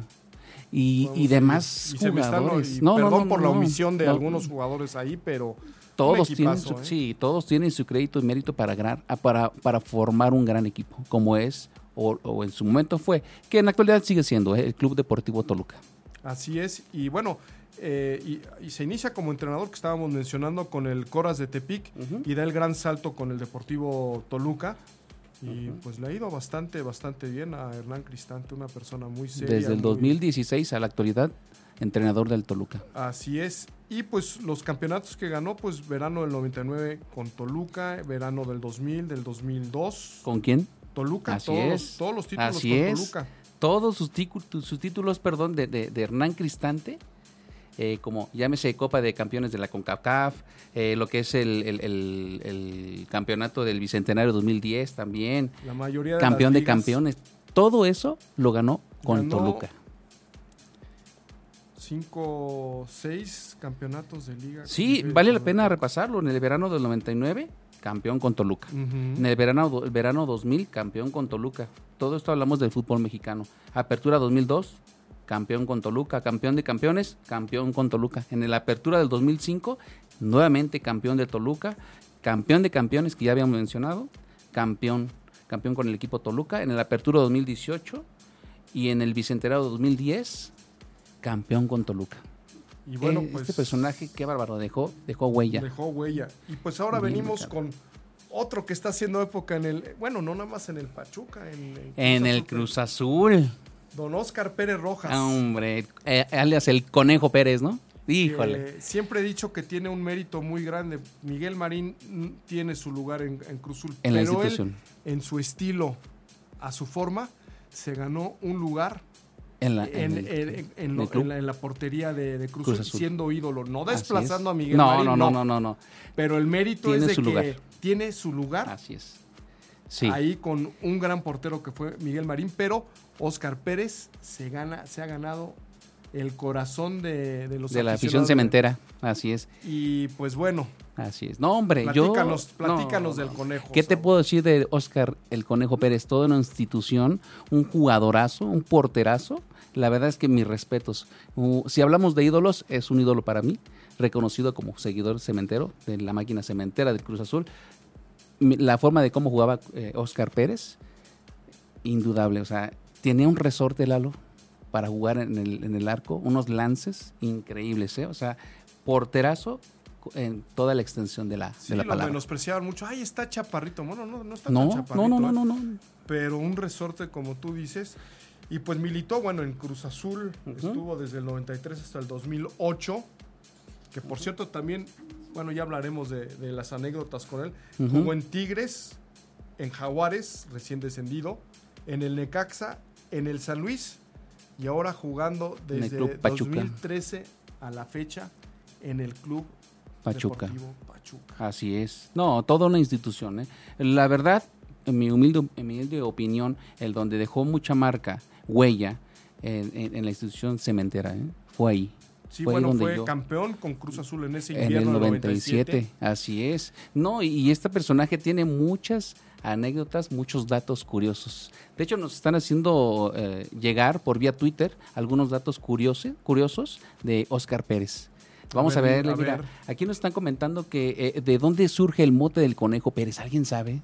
Y, demás. Y jugadores. y no, perdón no, por la omisión de No, algunos jugadores ahí, pero Todos tienen, su, ¿eh? sí, todos tienen su crédito y mérito para, gran- ah, para, para formar un gran equipo, como es, o, o en su momento fue, que en la actualidad sigue siendo ¿eh? el Club Deportivo Toluca. Así es, y bueno, eh, y, y se inicia como entrenador que estábamos mencionando con el Coras de Tepic y da el gran salto con el Deportivo Toluca. Y pues le ha ido bastante, bastante bien a Hernán Cristante, una persona muy seria. Desde el muy- 2016 a la actualidad, entrenador del Toluca. Así es. Y pues los campeonatos que ganó, pues verano del 99 con Toluca, verano del 2000, del 2002. ¿Con quién? Toluca, Así todos, es. todos los títulos Así con es. Toluca. Todos sus, títulos perdón, de, de- de Hernán Cristante, eh, como llámese Copa de Campeones de la CONCACAF, eh, lo que es el, el- el- el campeonato del Bicentenario 2010 también, La mayoría de campeón de campeones. Todo eso lo ganó con Ganó Toluca. Cinco, seis campeonatos de liga. Sí, vale la pena repasarlo. En el verano del 99, campeón con Toluca. En el verano, el verano 2000, campeón con Toluca. Todo esto hablamos del fútbol mexicano. Apertura 2002, campeón con Toluca. Campeón de campeones, campeón con Toluca. En la apertura del 2005, nuevamente campeón de Toluca. Campeón de campeones, que ya habíamos mencionado. Campeón, campeón con el equipo Toluca. En el apertura 2018 y en el bicentenario 2010, campeón con Toluca. Y bueno, Eh, pues este personaje, qué bárbaro, dejó, dejó huella. dejó huella. Y pues ahora Bien venimos con otro que está haciendo época en el, bueno, no nada más en el Pachuca, en, En el Azul, Cruz Azul. Don Oscar Pérez Rojas. Hombre, eh, alias el Conejo Pérez, ¿no? Híjole. siempre he dicho que tiene un mérito muy grande. Miguel Marín tiene su lugar en, en Cruzul, En la pero institución. él, en su estilo, a su forma, se ganó un lugar En la, en, el- lo- la, en la portería de, de Cruz, Cruz Azul, siendo ídolo, no desplazando es. a Miguel no, Marín, no, no, no, no, no. Pero el mérito Tiene es de su que lugar. tiene su lugar Así es. Sí. ahí con un gran portero que fue Miguel Marín, pero Oscar Pérez se gana, se ha ganado el corazón de, de los de la afición cementera. Así es. Y pues bueno, Así es. No, hombre, yo. platícanos, platícanos no, del conejo. ¿Qué te puedo decir de Oscar el Conejo Pérez? Toda una institución, un jugadorazo, un porterazo La verdad es que mis respetos. Uh, si hablamos de ídolos, es un ídolo para mí, reconocido como seguidor cementero de la máquina cementera del Cruz Azul. La forma de cómo jugaba eh, Oscar Pérez, indudable. O sea, tenía un resorte, Lalo, para jugar en el, en el arco, unos lances increíbles, ¿eh? O sea, porterazo en toda la extensión de la, Sí, de la lo palabra. menospreciaban mucho. Ay, está chaparrito. Bueno, no, no está No, tan no, chaparrito. no, no, ¿eh? no, no. Pero un resorte, como tú dices. Y pues militó, bueno, en Cruz Azul. Estuvo desde el 93 hasta el 2008. Que por cierto también, bueno, ya hablaremos de, de las anécdotas con él. Jugó en Tigres, en Jaguares, recién descendido, en el Necaxa, en el San Luis y ahora jugando desde Club Pachuca. 2013 a la fecha en el Club Pachuca. Deportivo Pachuca. Así es. No, toda una institución. ¿eh? La verdad, en mi humilde, en mi humilde opinión, el donde dejó mucha marca, huella en, en- en la institución cementera, ¿eh? fue ahí. Sí, Fue bueno, fue yo- campeón con Cruz Azul en ese En invierno el del 97, así es. No, y, y este personaje tiene muchas anécdotas, muchos datos curiosos. De hecho, nos están haciendo eh, llegar por vía Twitter algunos datos curiosos, curiosos de Oscar Pérez. Vamos a ver, ver, a mira, aquí nos están comentando que eh, de dónde surge el mote del conejo Pérez. ¿Alguien sabe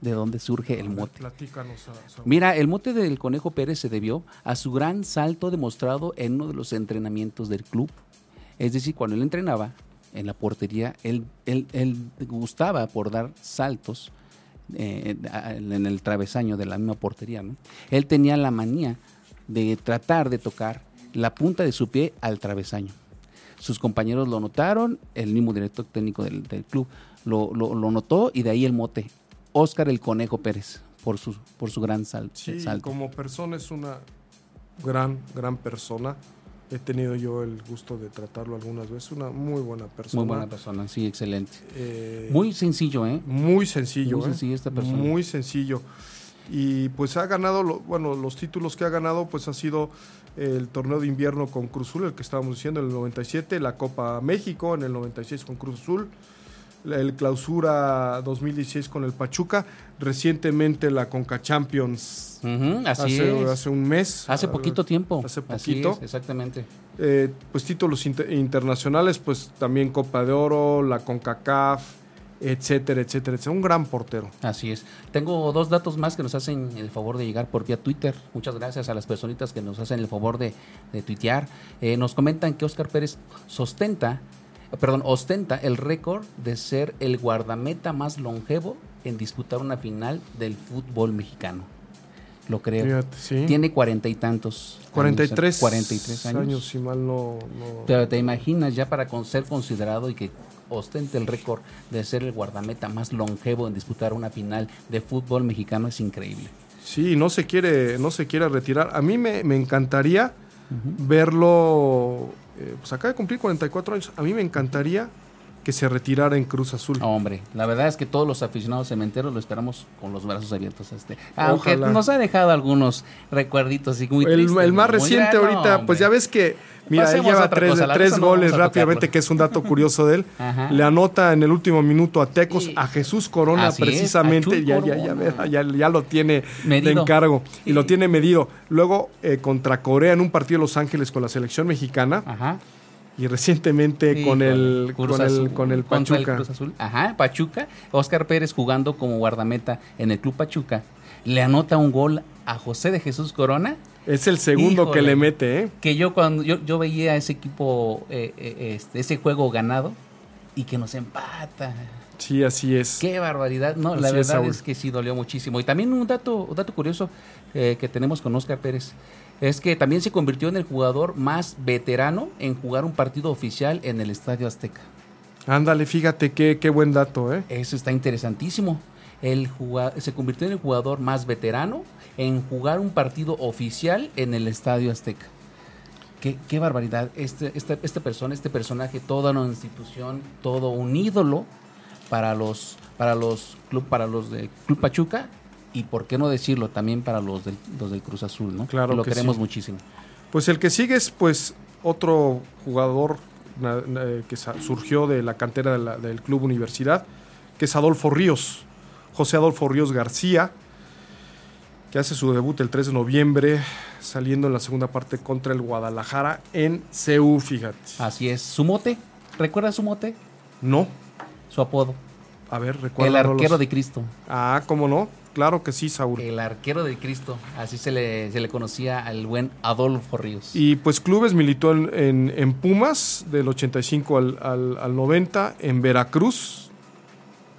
de dónde surge el mote? Platícanos. a- Saúl. Mira, el mote del Conejo Pérez se debió a su gran salto demostrado en uno de los entrenamientos del club. Es decir, cuando él entrenaba en la portería, él, él, él gustaba por dar saltos eh, en el travesaño de la misma portería. ¿no? Él tenía la manía de tratar de tocar la punta de su pie al travesaño. Sus compañeros lo notaron, el mismo director técnico del, del club lo, lo- lo notó y de ahí el mote. Óscar el Conejo Pérez, por su, por su gran sal- Sí, salto. como persona es una gran, gran persona. He tenido yo el gusto de tratarlo algunas veces. Una muy buena persona. Muy buena persona, sí, excelente. Eh, Muy sencillo, ¿eh? muy sencillo. muy ¿eh? sencilla esta persona. Muy sencillo. Y pues ha ganado, lo- bueno, los títulos que ha ganado, pues ha sido el torneo de invierno con Cruz Azul, el que estábamos diciendo en el 97, la Copa México en el 96 con Cruz Azul, el Clausura 2016 con el Pachuca, recientemente la Conca Champions así hace, es. hace un mes. Hace Ah, poquito tiempo. Hace Así poquito. es, exactamente. Eh, pues títulos inter- internacionales, pues también Copa de Oro, la CONCACAF, etcétera, etcétera, etcétera. Un gran portero. Así es. Tengo dos datos más que nos hacen el favor de llegar por vía Twitter. Muchas gracias a las personitas que nos hacen el favor de, de tuitear. Eh, nos comentan que Oscar Pérez sostenta, perdón, ostenta el récord de ser el guardameta más longevo en disputar una final del fútbol mexicano. Lo creo. Fíjate, sí. Tiene cuarenta y tantos. años, 43, 43 años. si mal no... no- Pero te imaginas ya para con- ser considerado y que ostente el récord de ser el guardameta más longevo en disputar una final de fútbol mexicano es increíble. Sí, no se quiere, no se quiere retirar. A mí me, me encantaría verlo, eh, pues acaba de cumplir 44 años, a mí me encantaría que se retirara en Cruz Azul. Hombre, la verdad es que todos los aficionados cementeros lo esperamos con los brazos abiertos. a Este. Aunque Ojalá. nos ha dejado algunos recuerditos y muy el, tristes, el más reciente ahorita, pues ya ves que, mira, él Pasemos lleva tres, cosa, la tres cosa no goles rápidamente, tocarlo. que es un dato curioso de él. Ajá. Le anota en el último minuto a Tecos, a Jesús Corona Así precisamente, ya, ya, ya, Corona. ve, ya, ya lo tiene de encargo y Sí. lo tiene medido. Luego eh, contra Corea en un partido de Los Ángeles con la selección mexicana Ajá. y recientemente con el, con el, Azul, con el Pachuca. Cruz Azul. Ajá, Pachuca. Oscar Pérez jugando como guardameta en el Club Pachuca. Le anota un gol a José de Jesús Corona. Es el segundo que le mete, ¿eh? Que yo cuando yo, yo veía ese equipo, eh, eh, este, ese juego ganado y que nos empata. Sí, así es. Qué barbaridad. No, la Así verdad es, que sí dolió muchísimo. Y también un dato, un dato curioso eh, que tenemos con Oscar Pérez es que también se convirtió en el jugador más veterano en jugar un partido oficial en el Estadio Azteca. Ándale, fíjate qué, qué buen dato, ¿eh? Eso está interesantísimo. El se convirtió en el jugador más veterano en jugar un partido oficial en el Estadio Azteca. Qué, qué barbaridad. Este, este, esta persona, este personaje, toda una institución, todo un ídolo para los, para los club, para los del Club Pachuca y por qué no decirlo también para los del, los del Cruz Azul, ¿no? Claro Lo que queremos sí. muchísimo. Pues el que sigue es pues otro jugador que surgió de la cantera de la- del Club Universidad, que es Adolfo Ríos, José Adolfo Ríos García. Que hace su debut el 3 de noviembre, saliendo en la segunda parte contra el Guadalajara en CEU, fíjate. Así es. ¿Su mote? ¿Recuerda su mote? No. Su apodo. A ver, recuerda. El arquero de Cristo. Ah, ¿cómo no? Claro que sí, Saúl. El arquero de Cristo. Así se le, se le conocía al buen Adolfo Ríos. Y pues clubes militó en, en, en Pumas del 85 al, al, al 90, en Veracruz,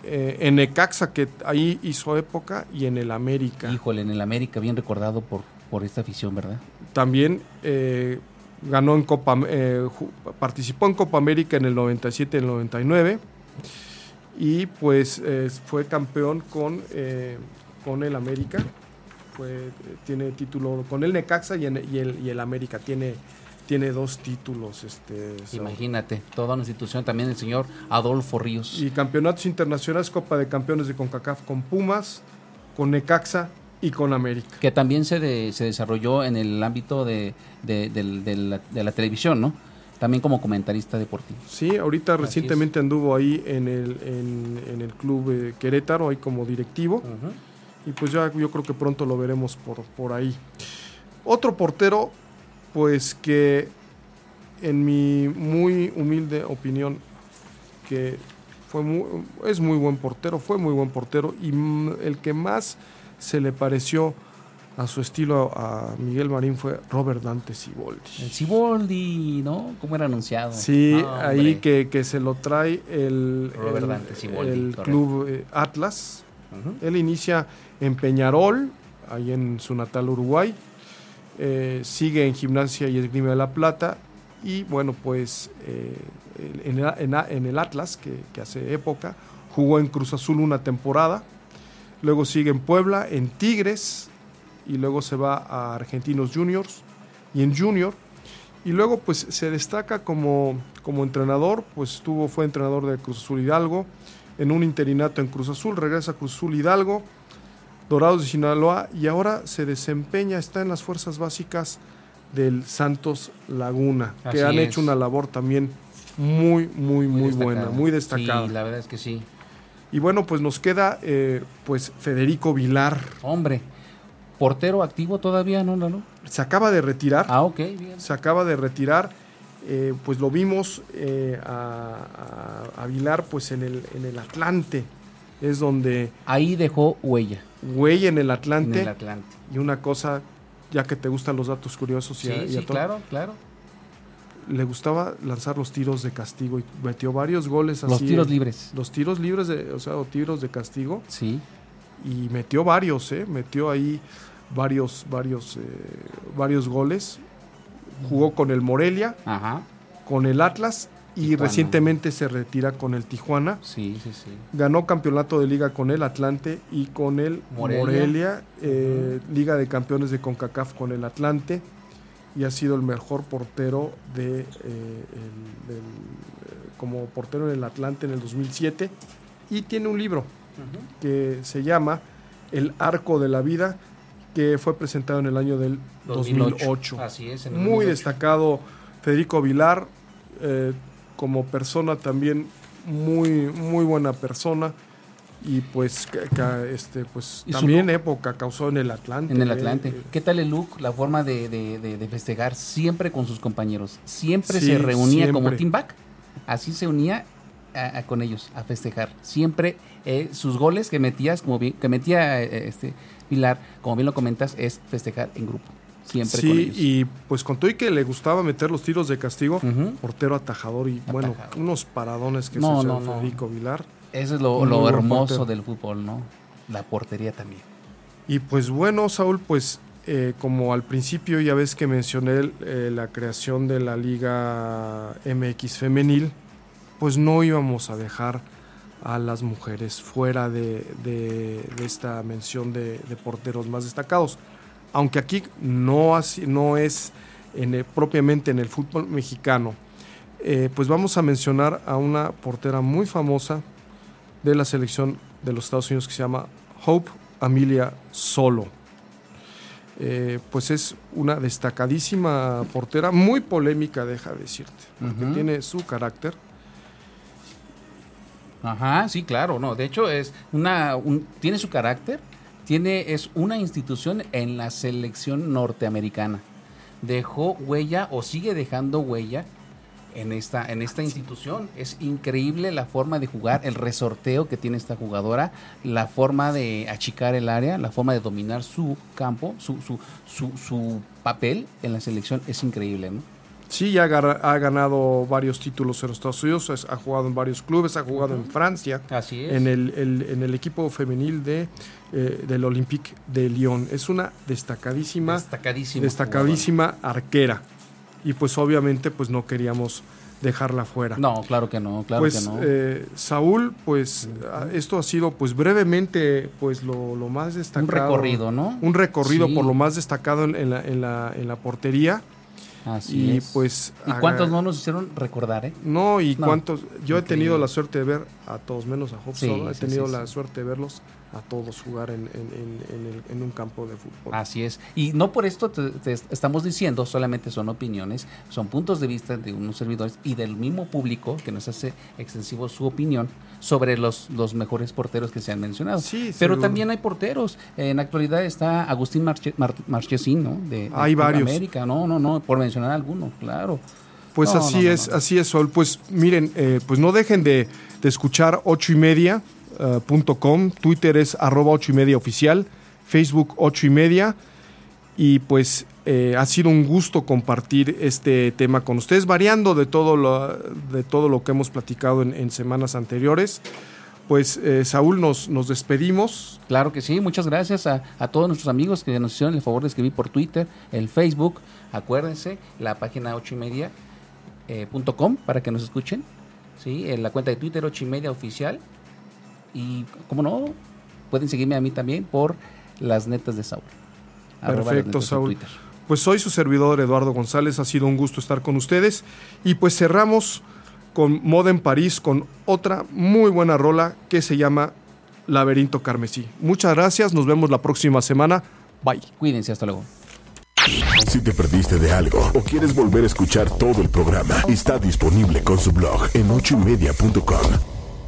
eh, en Necaxa, que ahí hizo época, y en el América. Híjole, en el América, bien recordado por, por esta afición, ¿verdad? También eh, ganó en Copa, eh, participó en Copa América en el 97 y el 99, y pues fue campeón con, con el América. Fue, tiene título con el Necaxa y, en, y, el, y el América. Tiene tiene dos títulos. Este, Imagínate, toda una institución, también el señor Adolfo Ríos. Y campeonatos internacionales, Copa de Campeones de CONCACAF con Pumas, con Necaxa y con América. Que también se, de, se desarrolló en el ámbito de, de, de, de la, la, televisión, ¿no? También como comentarista deportivo. Sí, ahorita Así recientemente es. anduvo ahí en el, en, en el club eh, Querétaro, ahí como directivo. Uh -huh. Y pues ya yo creo que pronto lo veremos por, por ahí. Otro portero pues que en mi muy humilde opinión que fue muy, es muy buen portero, fue muy buen portero y el que más se le pareció a su estilo a Miguel Marín fue Robert Dante Siboldi. El Siboldi, ¿no? ¿Cómo era anunciado? Sí, no, ahí que, que, se lo trae el, Robert Dante Siboldi, el club eh, Atlas. Uh -huh. Él inicia en Peñarol, ahí en su natal Uruguay eh, sigue en Gimnasia y Esgrima de la Plata y bueno pues eh, en, el Atlas que, que, hace época jugó en Cruz Azul una temporada luego sigue en Puebla en Tigres y luego se va a Argentinos Juniors y en Junior y luego pues se destaca como, como entrenador pues estuvo fue entrenador de Cruz Azul Hidalgo en un interinato en Cruz Azul regresa a Cruz Azul Hidalgo Dorados de Sinaloa y ahora se desempeña, está en las fuerzas básicas del Santos Laguna, Así que han es. hecho una labor también muy, muy, muy, muy buena, muy destacada. Sí, la verdad es que sí. Y bueno, pues nos queda eh, pues Federico Vilar. Hombre, portero activo todavía, ¿no, no? Se acaba de retirar. Ah, ok, bien. Se acaba de retirar. Eh, pues lo vimos eh, a, a, a, Vilar pues en el, en el Atlante. Es donde... Ahí dejó huella güey en el Atlante. En el Atlante. Y una cosa, ya que te gustan los datos curiosos sí, y, a, y sí, a todo, claro, claro. Le gustaba lanzar los tiros de castigo y metió varios goles así. Los tiros libres. Los tiros libres, de, o sea, o tiros de castigo. Sí. Y metió varios, ¿eh? Metió ahí varios, varios, eh, varios goles. Jugó con el Morelia, Ajá. con el Atlas y Tijuana. recientemente se retira con el Tijuana. Sí, sí, sí. Ganó campeonato de liga con el Atlante y con el Morelia, Morelia eh, uh -huh. Liga de Campeones de CONCACAF con el Atlante y ha sido el mejor portero de, eh, el, el, como portero en el Atlante en el 2007 y tiene un libro uh -huh. que se llama El Arco de la Vida que fue presentado en el año del 2008. 2008. Así es. Muy destacado Federico Vilar, eh, como persona también muy muy buena persona. Y pues que, que, este pues ¿Y también época causó en el Atlante. En el Atlante. Eh, qué tal el look la forma de, de, de, de festejar siempre con sus compañeros siempre sí, se reunía siempre. como team back así se unía a, a, con ellos a festejar. Siempre eh, sus goles que metías como bien, que metía eh, este Pilar como bien lo comentas es festejar en grupo siempre sí, con ellos. y pues con todo y que le gustaba meter los tiros de castigo, uh -huh. portero atajador y atajador. bueno, unos paradones que no, se no, Federico no. Vilar. Eso es lo, lo hermoso del fútbol, ¿no? La portería también. Y pues bueno, Saúl, pues eh, como al principio ya ves que mencioné eh, la creación de la Liga MX femenil, pues no íbamos a dejar a las mujeres fuera de, de, de esta mención de, de porteros más destacados aunque aquí no, así, no es en el, propiamente en el fútbol mexicano, eh, pues vamos a mencionar a una portera muy famosa de la selección de los Estados Unidos que se llama Hope Amelia Solo. Eh, pues es una destacadísima portera, muy polémica, deja de decirte, porque uh -huh. tiene su carácter. Ajá, sí, claro, no. De hecho, es una, un, tiene su carácter, tiene, es una institución en la selección norteamericana. Dejó huella o sigue dejando huella en esta, en esta institución. Es increíble la forma de jugar, el resorteo que tiene esta jugadora, la forma de achicar el área, la forma de dominar su campo, su, su, su, su papel en la selección es increíble, ¿no? Sí, ya ha ganado varios títulos en los Estados Unidos, ha jugado en varios clubes, ha jugado en Francia. Así es. En el, en el equipo femenil de, eh, del Olympique de Lyon. Es una destacadísima, destacadísima, destacadísima arquera. Y pues obviamente pues no queríamos dejarla fuera. No, claro que no, claro pues, que no. Eh, Saúl, pues esto ha sido pues brevemente pues lo, lo, más destacado. Un recorrido, ¿no? Un recorrido por lo más destacado en, en, la, en, la, en la portería. Así y es. pues ¿Y cuántos no nos hicieron recordar, eh? No, y cuántos yo he tenido la suerte de ver a todos menos a Job Sí, he sí, tenido sí, la sí. suerte de verlos a todos jugar en, en, en, en el- en un campo de fútbol. Así es. Y no por esto te, te estamos diciendo, solamente son opiniones, son puntos de vista de unos servidores y del mismo público que nos hace extensivo su opinión sobre los, los mejores porteros que se han mencionado. Sí, Pero seguro. también hay porteros. En la actualidad está Agustín Marche, Mar- Marchesín, ¿no? De, de Hay varios. América. No, no, no, por mencionar alguno, claro. Pues No, así no, no, es, no. así es, Sol. Pues miren, eh, pues no dejen de, de escuchar ocho y media eh, Twitter es arroba ocho y media oficial, Facebook ocho y media. Y pues eh, ha sido un gusto compartir este tema con ustedes, variando de todo lo, de todo lo que hemos platicado en, semanas anteriores. Pues eh, Saúl, nos, nos despedimos. Claro que sí, muchas gracias a, todos nuestros amigos que nos hicieron el favor de escribir por Twitter, el Facebook, acuérdense, la página ocho y media para que nos escuchen, sí, en la cuenta de Twitter ocho y media oficial y como no, pueden seguirme a mí también por las netas de Saúl. Perfecto, Saúl. Twitter. Pues soy su servidor Eduardo González, ha sido un gusto estar con ustedes. Y pues cerramos con Moda en París con otra muy buena rola que se llama Laberinto Carmesí. Muchas gracias, nos vemos la próxima semana. Bye. Cuídense, hasta luego. Si te perdiste de algo o quieres volver a escuchar todo el programa, está disponible con su blog en ochoymedia.com.